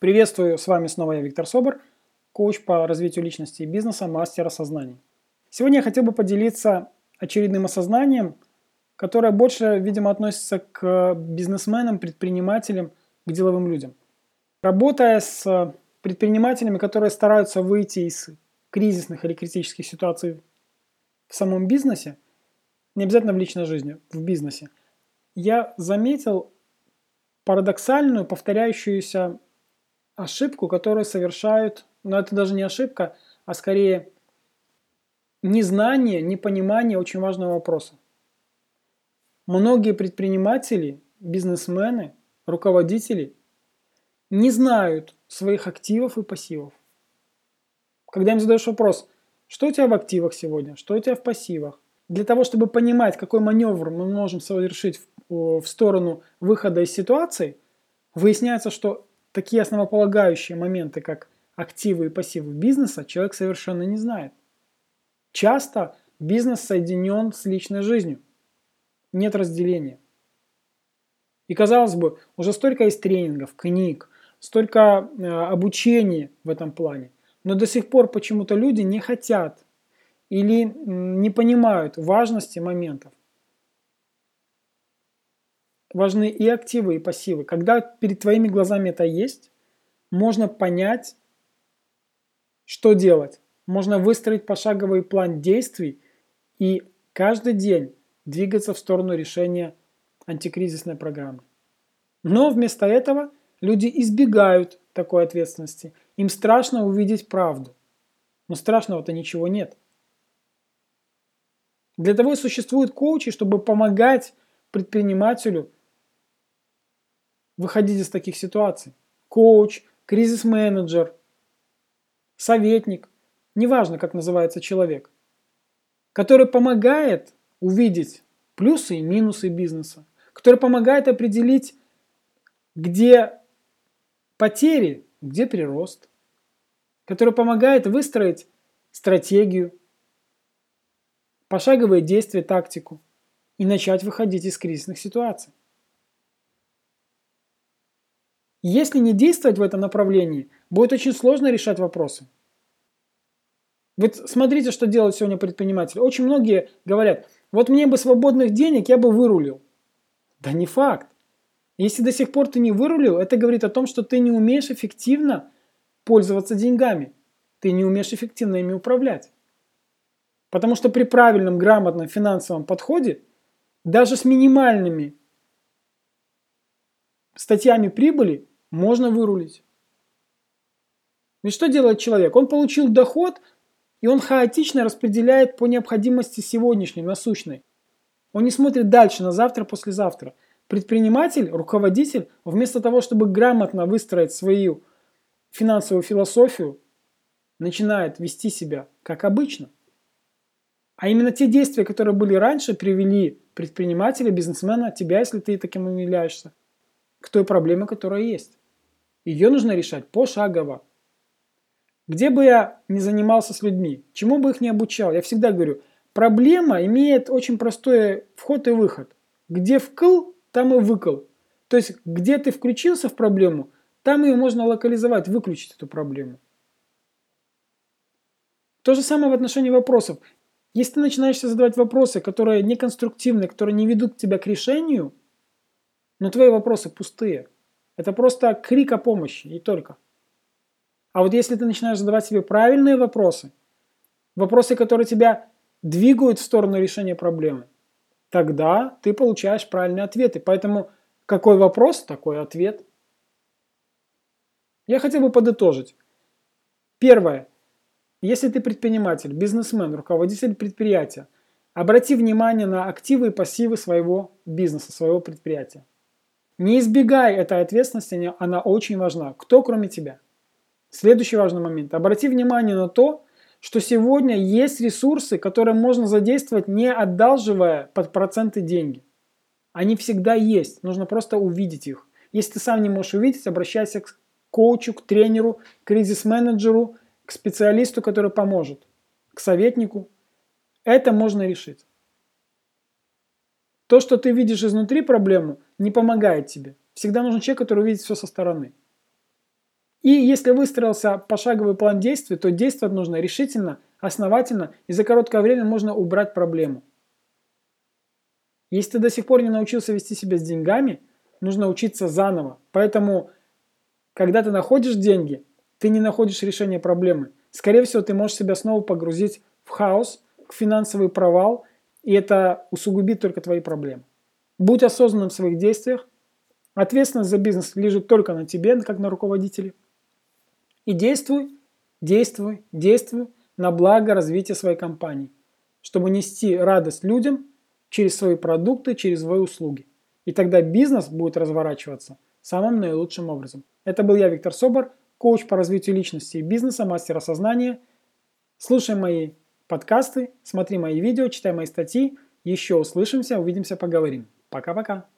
Приветствую, с вами снова я, Виктор Собор, коуч по развитию личности и бизнеса, мастер осознания. Сегодня я хотел бы поделиться очередным осознанием, которое больше, видимо, относится к бизнесменам, предпринимателям, к деловым людям. Работая с предпринимателями, которые стараются выйти из кризисных или критических ситуаций в самом бизнесе, не обязательно в личной жизни, в бизнесе, я заметил парадоксальную, повторяющуюся ошибку, которую совершают, но это даже не ошибка, а скорее незнание, непонимание очень важного вопроса. Многие предприниматели, бизнесмены, руководители не знают своих активов и пассивов. Когда им задаешь вопрос, что у тебя в активах сегодня, что у тебя в пассивах, для того, чтобы понимать, какой маневр мы можем совершить в, в сторону выхода из ситуации, выясняется, что такие основополагающие моменты, как активы и пассивы бизнеса, человек совершенно не знает. Часто бизнес соединен с личной жизнью. Нет разделения. И казалось бы, уже столько есть тренингов, книг, столько э, обучения в этом плане. Но до сих пор почему-то люди не хотят или не понимают важности моментов. Важны и активы, и пассивы. Когда перед твоими глазами это есть, можно понять, что делать. Можно выстроить пошаговый план действий и каждый день двигаться в сторону решения антикризисной программы. Но вместо этого люди избегают такой ответственности. Им страшно увидеть правду. Но страшного-то ничего нет. Для того и существуют коучи, чтобы помогать предпринимателю выходить из таких ситуаций. Коуч, кризис-менеджер, советник, неважно, как называется человек, который помогает увидеть плюсы и минусы бизнеса, который помогает определить, где потери, где прирост, который помогает выстроить стратегию, пошаговые действия, тактику и начать выходить из кризисных ситуаций. Если не действовать в этом направлении, будет очень сложно решать вопросы. Вот смотрите, что делают сегодня предприниматели. Очень многие говорят, вот мне бы свободных денег, я бы вырулил. Да не факт. Если до сих пор ты не вырулил, это говорит о том, что ты не умеешь эффективно пользоваться деньгами. Ты не умеешь эффективно ими управлять. Потому что при правильном, грамотном финансовом подходе, даже с минимальными статьями прибыли можно вырулить. Ведь что делает человек? Он получил доход, и он хаотично распределяет по необходимости сегодняшней, насущной. Он не смотрит дальше, на завтра, послезавтра. Предприниматель, руководитель, вместо того, чтобы грамотно выстроить свою финансовую философию, начинает вести себя как обычно. А именно те действия, которые были раньше, привели предпринимателя, бизнесмена, тебя, если ты таким являешься, к той проблеме, которая есть. Ее нужно решать пошагово. Где бы я ни занимался с людьми, чему бы их ни обучал, я всегда говорю, проблема имеет очень простой вход и выход. Где вкл, там и выкл. То есть, где ты включился в проблему, там ее можно локализовать, выключить эту проблему. То же самое в отношении вопросов. Если ты начинаешь задавать вопросы, которые неконструктивны, которые не ведут тебя к решению, но твои вопросы пустые, это просто крик о помощи и только. А вот если ты начинаешь задавать себе правильные вопросы, вопросы, которые тебя двигают в сторону решения проблемы, тогда ты получаешь правильные ответы. Поэтому какой вопрос, такой ответ. Я хотел бы подытожить. Первое. Если ты предприниматель, бизнесмен, руководитель предприятия, обрати внимание на активы и пассивы своего бизнеса, своего предприятия. Не избегай этой ответственности, она очень важна. Кто кроме тебя? Следующий важный момент. Обрати внимание на то, что сегодня есть ресурсы, которые можно задействовать, не одалживая под проценты деньги. Они всегда есть, нужно просто увидеть их. Если ты сам не можешь увидеть, обращайся к коучу, к тренеру, к кризис-менеджеру, к специалисту, который поможет, к советнику. Это можно решить. То, что ты видишь изнутри проблему, не помогает тебе. Всегда нужен человек, который увидит все со стороны. И если выстроился пошаговый план действий, то действовать нужно решительно, основательно, и за короткое время можно убрать проблему. Если ты до сих пор не научился вести себя с деньгами, нужно учиться заново. Поэтому, когда ты находишь деньги, ты не находишь решения проблемы. Скорее всего, ты можешь себя снова погрузить в хаос, в финансовый провал, и это усугубит только твои проблемы. Будь осознанным в своих действиях. Ответственность за бизнес лежит только на тебе, как на руководителе. И действуй, действуй, действуй на благо развития своей компании, чтобы нести радость людям через свои продукты, через свои услуги. И тогда бизнес будет разворачиваться самым наилучшим образом. Это был я, Виктор Собор, коуч по развитию личности и бизнеса, мастер осознания. Слушай мои подкасты, смотри мои видео, читай мои статьи. Еще услышимся, увидимся, поговорим. Пока-пока.